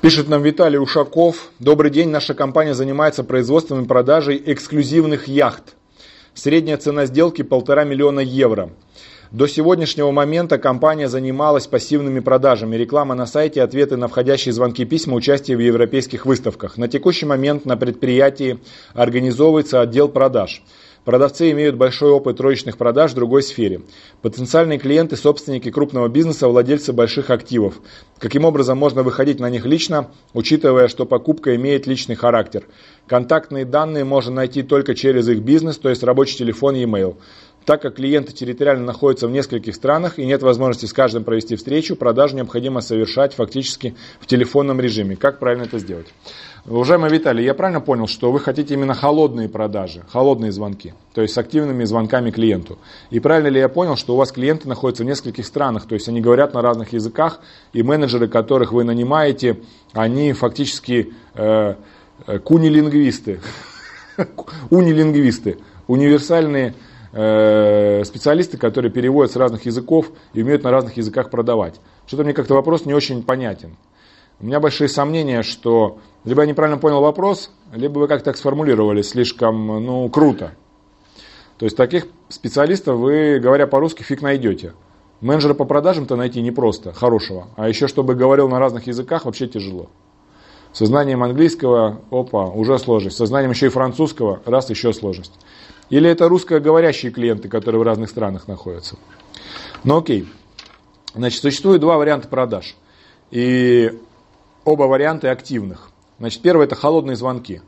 Пишет нам Виталий Ушаков. Добрый день, наша компания занимается производством и продажей эксклюзивных яхт. Средняя цена сделки полтора миллиона евро. До сегодняшнего момента компания занималась пассивными продажами, реклама на сайте, ответы на входящие звонки письма, участие в европейских выставках. На текущий момент на предприятии организовывается отдел продаж. Продавцы имеют большой опыт розничных продаж в другой сфере. Потенциальные клиенты – собственники крупного бизнеса, владельцы больших активов. Каким образом можно выходить на них лично, учитывая, что покупка имеет личный характер? Контактные данные можно найти только через их бизнес, то есть рабочий телефон и e-mail. Так как клиенты территориально находятся в нескольких странах и нет возможности с каждым провести встречу, продажу необходимо совершать фактически в телефонном режиме. Как правильно это сделать? Уважаемый Виталий, я правильно понял, что вы хотите именно холодные продажи, холодные звонки, то есть с активными звонками клиенту. И правильно ли я понял, что у вас клиенты находятся в нескольких странах, то есть они говорят на разных языках, и менеджеры, которых вы нанимаете, они фактически э, э кунилингвисты, унилингвисты, универсальные Э, специалисты, которые переводят с разных языков и умеют на разных языках продавать. Что-то мне как-то вопрос не очень понятен. У меня большие сомнения, что либо я неправильно понял вопрос, либо вы как-то так сформулировали слишком ну, круто. То есть таких специалистов вы, говоря по-русски, фиг найдете. Менеджера по продажам-то найти непросто, хорошего. А еще, чтобы говорил на разных языках, вообще тяжело. Со знанием английского, опа, уже сложность. Со знанием еще и французского, раз, еще сложность. Или это русскоговорящие клиенты, которые в разных странах находятся. Ну окей. Значит, существует два варианта продаж. И оба варианта активных. Значит, первый это холодные звонки.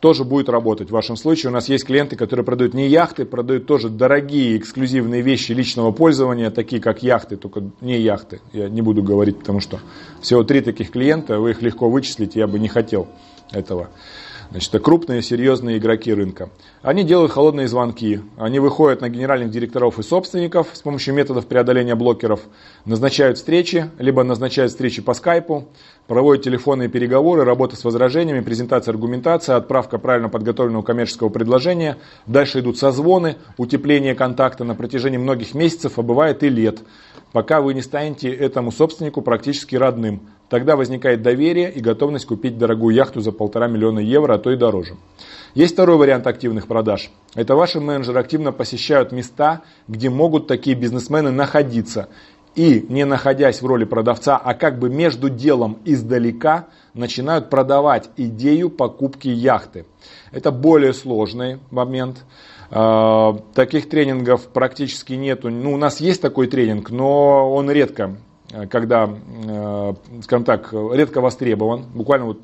Тоже будет работать. В вашем случае у нас есть клиенты, которые продают не яхты, продают тоже дорогие эксклюзивные вещи личного пользования, такие как яхты, только не яхты. Я не буду говорить, потому что всего три таких клиента, вы их легко вычислить, я бы не хотел этого. Значит, это крупные, серьезные игроки рынка. Они делают холодные звонки, они выходят на генеральных директоров и собственников с помощью методов преодоления блокеров, назначают встречи, либо назначают встречи по скайпу, проводят телефонные переговоры, работа с возражениями, презентация аргументация, отправка правильно подготовленного коммерческого предложения. Дальше идут созвоны, утепление контакта на протяжении многих месяцев, а бывает и лет, пока вы не станете этому собственнику практически родным. Тогда возникает доверие и готовность купить дорогую яхту за полтора миллиона евро, а то и дороже. Есть второй вариант активных продаж. Это ваши менеджеры активно посещают места, где могут такие бизнесмены находиться. И не находясь в роли продавца, а как бы между делом издалека начинают продавать идею покупки яхты. Это более сложный момент. А, таких тренингов практически нету. Ну, у нас есть такой тренинг, но он редко когда, э, скажем так, редко востребован, буквально вот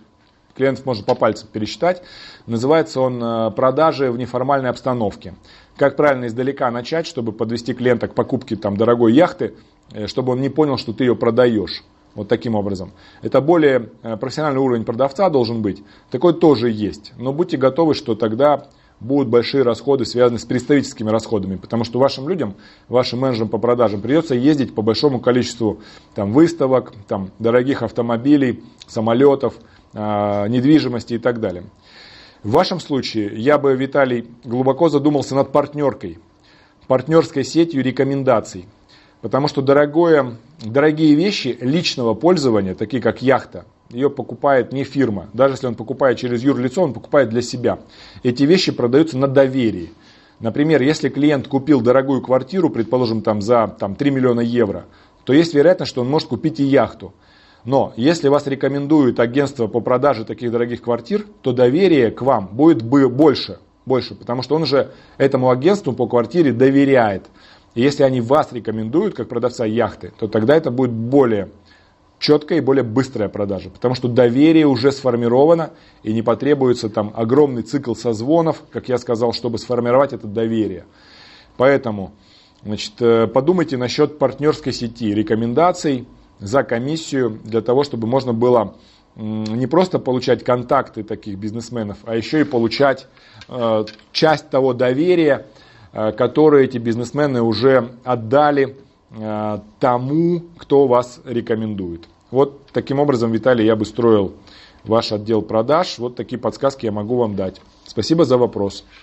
клиентов можно по пальцам пересчитать. Называется он э, «Продажи в неформальной обстановке». Как правильно издалека начать, чтобы подвести клиента к покупке там, дорогой яхты, чтобы он не понял, что ты ее продаешь. Вот таким образом. Это более профессиональный уровень продавца должен быть. Такой тоже есть. Но будьте готовы, что тогда будут большие расходы, связанные с представительскими расходами, потому что вашим людям, вашим менеджерам по продажам придется ездить по большому количеству там, выставок, там, дорогих автомобилей, самолетов, э, недвижимости и так далее. В вашем случае я бы, Виталий, глубоко задумался над партнеркой, партнерской сетью рекомендаций. Потому что дорогое, дорогие вещи личного пользования, такие как яхта, ее покупает не фирма. Даже если он покупает через юрлицо, он покупает для себя. Эти вещи продаются на доверии. Например, если клиент купил дорогую квартиру, предположим, там, за там, 3 миллиона евро, то есть вероятность, что он может купить и яхту. Но если вас рекомендует агентство по продаже таких дорогих квартир, то доверие к вам будет больше, больше, потому что он же этому агентству по квартире доверяет. И если они вас рекомендуют как продавца яхты, то тогда это будет более четкая и более быстрая продажа, потому что доверие уже сформировано и не потребуется там огромный цикл созвонов, как я сказал, чтобы сформировать это доверие. Поэтому значит, э, подумайте насчет партнерской сети, рекомендаций за комиссию для того, чтобы можно было не просто получать контакты таких бизнесменов, а еще и получать э, часть того доверия, э, которое эти бизнесмены уже отдали Э, тому, кто вас рекомендует. Вот таким образом, Виталий, я бы строил ваш отдел продаж. Вот такие подсказки я могу вам дать. Спасибо за вопрос.